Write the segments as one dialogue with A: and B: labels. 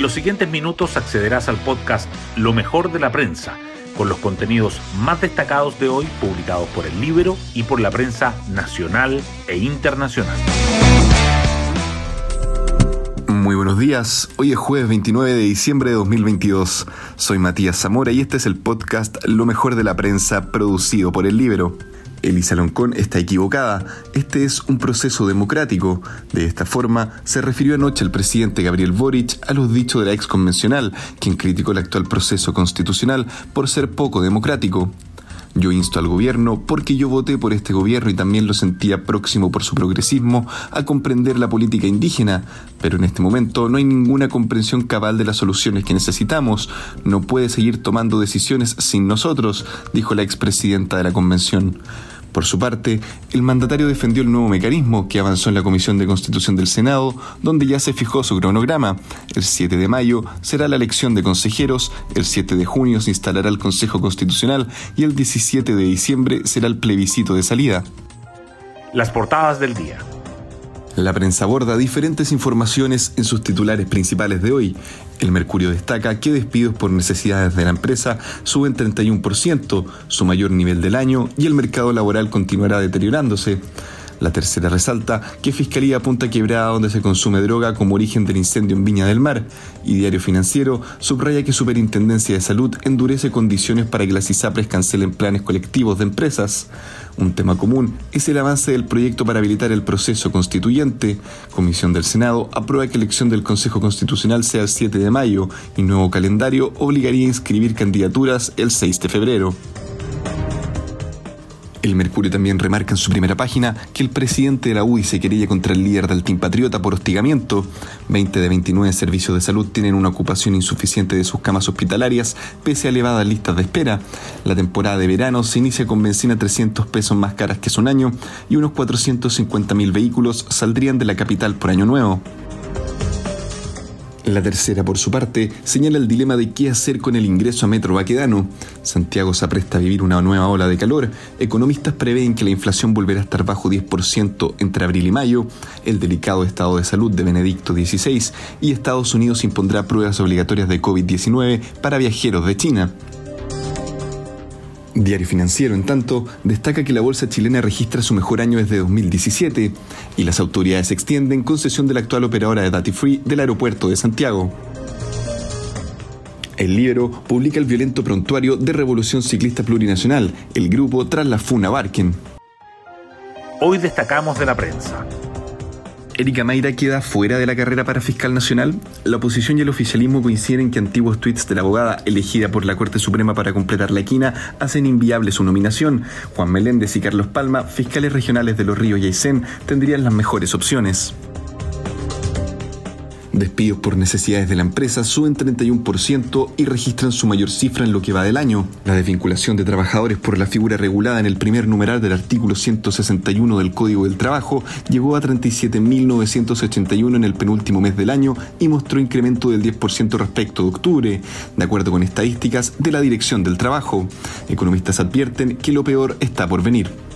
A: En los siguientes minutos accederás al podcast Lo mejor de la prensa, con los contenidos más destacados de hoy publicados por el libro y por la prensa nacional e internacional.
B: Muy buenos días, hoy es jueves 29 de diciembre de 2022. Soy Matías Zamora y este es el podcast Lo mejor de la prensa producido por el libro. Elisa Loncón está equivocada. Este es un proceso democrático. De esta forma, se refirió anoche el presidente Gabriel Boric a los dichos de la ex convencional, quien criticó el actual proceso constitucional por ser poco democrático. Yo insto al gobierno, porque yo voté por este gobierno y también lo sentía próximo por su progresismo, a comprender la política indígena, pero en este momento no hay ninguna comprensión cabal de las soluciones que necesitamos. No puede seguir tomando decisiones sin nosotros, dijo la expresidenta de la convención. Por su parte, el mandatario defendió el nuevo mecanismo que avanzó en la Comisión de Constitución del Senado, donde ya se fijó su cronograma. El 7 de mayo será la elección de consejeros, el 7 de junio se instalará el Consejo Constitucional y el 17 de diciembre será el plebiscito de salida.
A: Las portadas del día.
B: La prensa aborda diferentes informaciones en sus titulares principales de hoy. El Mercurio destaca que despidos por necesidades de la empresa suben 31%, su mayor nivel del año, y el mercado laboral continuará deteriorándose. La tercera resalta que Fiscalía apunta quebrada donde se consume droga como origen del incendio en Viña del Mar y Diario Financiero subraya que Superintendencia de Salud endurece condiciones para que las ISAPRES cancelen planes colectivos de empresas. Un tema común es el avance del proyecto para habilitar el proceso constituyente. Comisión del Senado aprueba que elección del Consejo Constitucional sea el 7 de mayo y nuevo calendario obligaría a inscribir candidaturas el 6 de febrero. El Mercurio también remarca en su primera página que el presidente de la UDI se querella contra el líder del Team Patriota por hostigamiento. 20 de 29 servicios de salud tienen una ocupación insuficiente de sus camas hospitalarias, pese a elevadas listas de espera. La temporada de verano se inicia con benzina 300 pesos más caras que hace un año y unos 450.000 vehículos saldrían de la capital por año nuevo. La tercera, por su parte, señala el dilema de qué hacer con el ingreso a Metro Baquedano. Santiago se apresta a vivir una nueva ola de calor. Economistas prevén que la inflación volverá a estar bajo 10% entre abril y mayo. El delicado estado de salud de Benedicto XVI y Estados Unidos impondrá pruebas obligatorias de COVID-19 para viajeros de China. Diario Financiero, en tanto, destaca que la bolsa chilena registra su mejor año desde 2017 y las autoridades extienden concesión de la actual operadora de Dati Free del aeropuerto de Santiago. El Libro publica el violento prontuario de Revolución Ciclista Plurinacional, el grupo tras la Funa Barken.
A: Hoy destacamos de la prensa.
B: Erika Mayra queda fuera de la carrera para fiscal nacional. La oposición y el oficialismo coinciden en que antiguos tweets de la abogada elegida por la Corte Suprema para completar la equina hacen inviable su nominación. Juan Meléndez y Carlos Palma, fiscales regionales de Los Ríos y Aysén, tendrían las mejores opciones. Despidos por necesidades de la empresa suben 31% y registran su mayor cifra en lo que va del año. La desvinculación de trabajadores por la figura regulada en el primer numeral del artículo 161 del Código del Trabajo llegó a 37.981 en el penúltimo mes del año y mostró incremento del 10% respecto de octubre, de acuerdo con estadísticas de la Dirección del Trabajo. Economistas advierten que lo peor está por venir.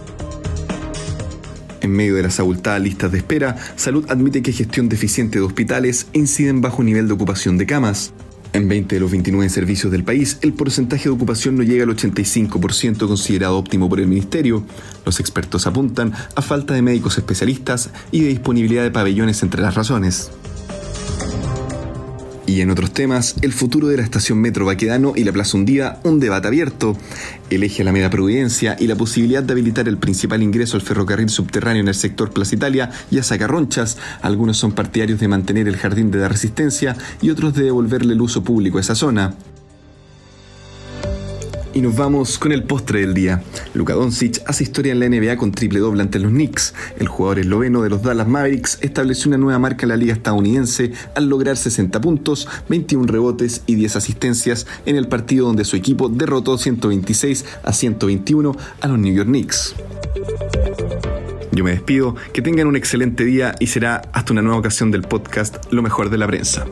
B: En medio de las abultadas listas de espera, Salud admite que gestión deficiente de hospitales incide en bajo nivel de ocupación de camas. En 20 de los 29 servicios del país, el porcentaje de ocupación no llega al 85% considerado óptimo por el Ministerio. Los expertos apuntan a falta de médicos especialistas y de disponibilidad de pabellones entre las razones. Y en otros temas, el futuro de la estación Metro Baquedano y la Plaza Hundida, un debate abierto. El eje Alameda Providencia y la posibilidad de habilitar el principal ingreso al ferrocarril subterráneo en el sector Plaza Italia y a Sacarronchas. Algunos son partidarios de mantener el jardín de la resistencia y otros de devolverle el uso público a esa zona. Y nos vamos con el postre del día. Luka Doncic hace historia en la NBA con triple doble ante los Knicks. El jugador esloveno de los Dallas Mavericks estableció una nueva marca en la liga estadounidense al lograr 60 puntos, 21 rebotes y 10 asistencias en el partido donde su equipo derrotó 126 a 121 a los New York Knicks. Yo me despido, que tengan un excelente día y será hasta una nueva ocasión del podcast Lo mejor de la prensa.